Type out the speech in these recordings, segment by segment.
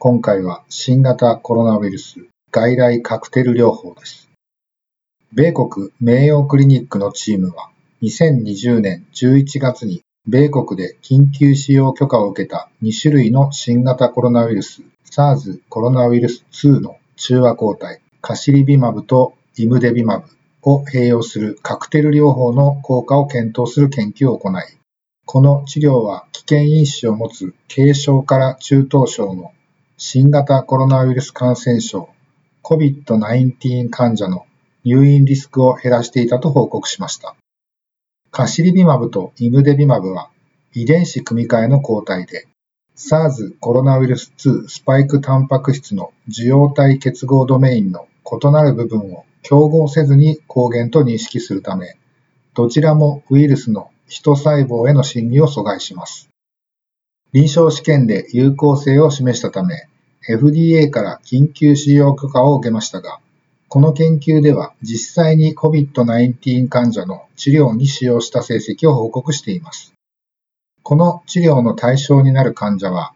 今回は新型コロナウイルス外来カクテル療法です。米国名誉クリニックのチームは2020年11月に米国で緊急使用許可を受けた2種類の新型コロナウイルス SARS コロナウイルス2の中和抗体カシリビマブとイムデビマブを併用するカクテル療法の効果を検討する研究を行い、この治療は危険因子を持つ軽症から中等症の新型コロナウイルス感染症 COVID-19 患者の入院リスクを減らしていたと報告しました。カシリビマブとイムデビマブは遺伝子組み換えの抗体で、SARS コロナウイルス2スパイクタンパク質の受容体結合ドメインの異なる部分を競合せずに抗原と認識するため、どちらもウイルスの人細胞への侵入を阻害します。臨床試験で有効性を示したため、FDA から緊急使用許可を受けましたが、この研究では実際に COVID-19 患者の治療に使用した成績を報告しています。この治療の対象になる患者は、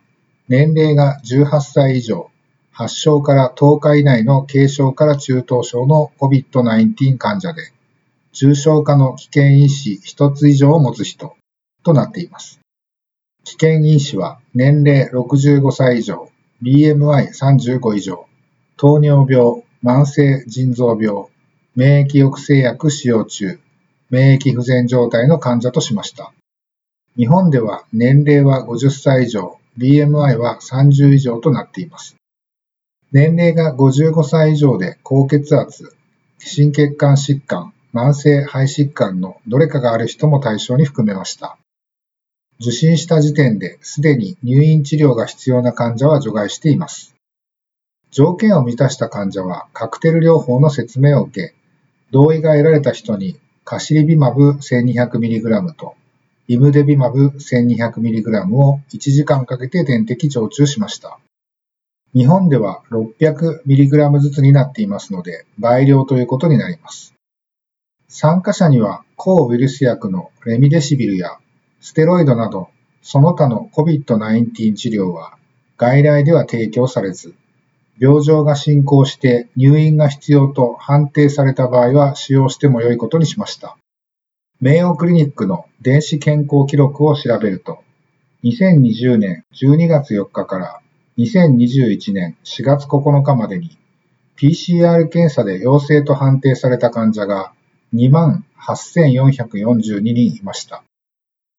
年齢が18歳以上、発症から10日以内の軽症から中等症の COVID-19 患者で、重症化の危険因子1つ以上を持つ人となっています。危険因子は年齢65歳以上、BMI35 以上、糖尿病、慢性腎臓病、免疫抑制薬使用中、免疫不全状態の患者としました。日本では年齢は50歳以上、BMI は30以上となっています。年齢が55歳以上で高血圧、心血管疾患、慢性肺疾患のどれかがある人も対象に含めました。受診した時点ですでに入院治療が必要な患者は除外しています。条件を満たした患者はカクテル療法の説明を受け、同意が得られた人にカシリビマブ 1200mg とイムデビマブ 1200mg を1時間かけて点滴常駐しました。日本では 600mg ずつになっていますので、倍量ということになります。参加者には抗ウイルス薬のレミデシビルやステロイドなど、その他の COVID-19 治療は外来では提供されず、病状が進行して入院が必要と判定された場合は使用しても良いことにしました。名誉クリニックの電子健康記録を調べると、2020年12月4日から2021年4月9日までに PCR 検査で陽性と判定された患者が28,442人いました。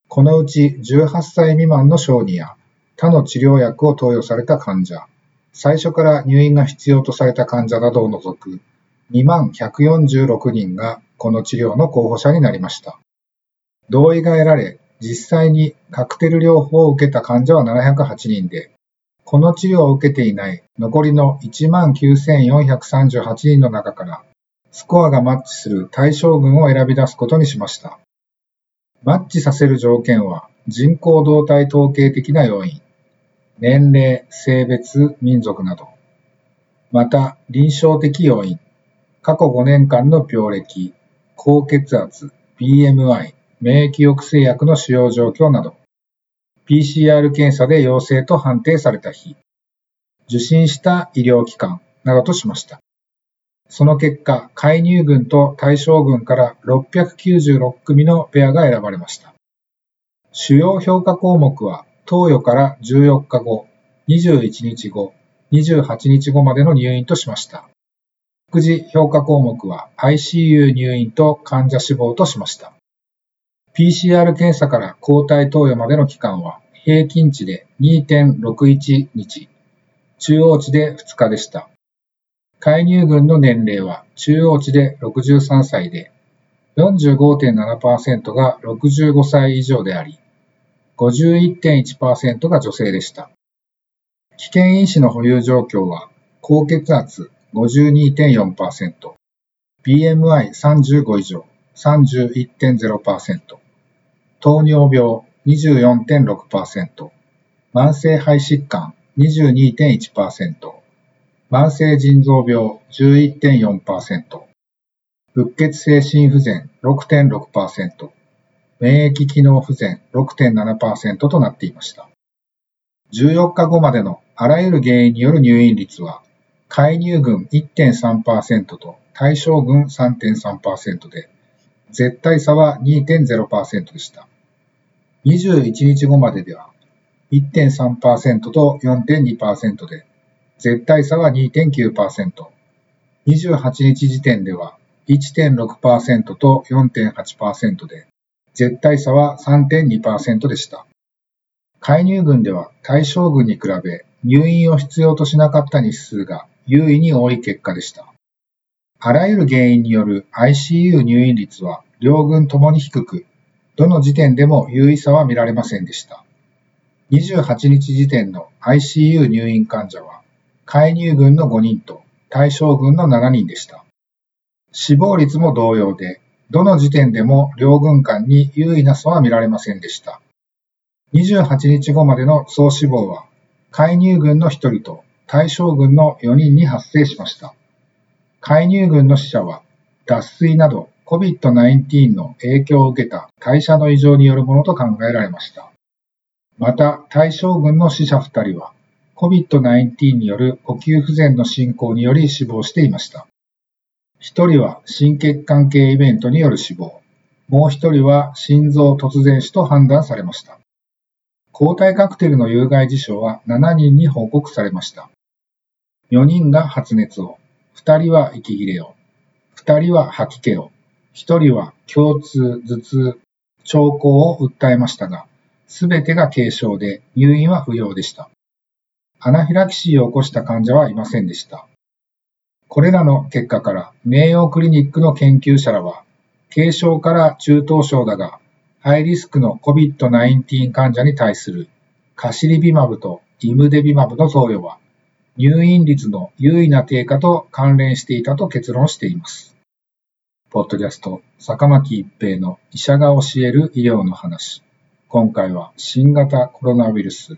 このうち18歳未満の小児や他の治療薬を投与された患者、最初から入院が必要とされた患者などを除く2146人がこの治療の候補者になりました。同意が得られ、実際にカクテル療法を受けた患者は708人で、この治療を受けていない残りの19,438人の中から、スコアがマッチする対象群を選び出すことにしました。マッチさせる条件は人口動態統計的な要因、年齢、性別、民族など、また臨床的要因、過去5年間の病歴、高血圧、BMI、免疫抑制薬の使用状況など、PCR 検査で陽性と判定された日、受診した医療機関などとしました。その結果、介入群と対象群から696組のペアが選ばれました。主要評価項目は、投与から14日後、21日後、28日後までの入院としました。副次評価項目は ICU 入院と患者死亡としました。PCR 検査から抗体投与までの期間は平均値で2.61日、中央値で2日でした。介入群の年齢は中央値で63歳で、45.7%が65歳以上であり、51.1%が女性でした。危険因子の保有状況は、高血圧52.4%、BMI35 以上31.0%、糖尿病24.6%、慢性肺疾患22.1%、慢性腎臓病11.4%、仏血性心不全6.6%、免疫機能不全6.7%となっていました。14日後までのあらゆる原因による入院率は、介入群1.3%と対象群3.3%で、絶対差は2.0%でした。21日後まででは1.3%と4.2%で、絶対差は2.9%。28日時点では1.6%と4.8%で、絶対差は3.2%でした。介入群では対象群に比べ入院を必要としなかった日数が優位に多い結果でした。あらゆる原因による ICU 入院率は両軍ともに低く、どの時点でも優位さは見られませんでした。28日時点の ICU 入院患者は、介入群の5人と対象群の7人でした。死亡率も同様で、どの時点でも両軍間に優位な差は見られませんでした。28日後までの総死亡は、介入群の1人と対象群の4人に発生しました。介入群の死者は、脱水など COVID-19 の影響を受けた代謝の異常によるものと考えられました。また、対象群の死者2人は、COVID-19 による呼吸不全の進行により死亡していました。1人は心血管系イベントによる死亡、もう1人は心臓突然死と判断されました。抗体カクテルの有害事象は7人に報告されました。4人が発熱を、2人は息切れを、2人は吐き気を、1人は胸痛、頭痛、兆候を訴えましたが、すべてが軽症で入院は不要でした。アナフィラキシーを起こした患者はいませんでした。これらの結果から名誉クリニックの研究者らは、軽症から中等症だが、ハイリスクの COVID-19 患者に対するカシリビマブとイムデビマブの投与は、入院率の優位な低下と関連していたと結論しています。ポッドキャスト、坂巻一平の医者が教える医療の話。今回は新型コロナウイルス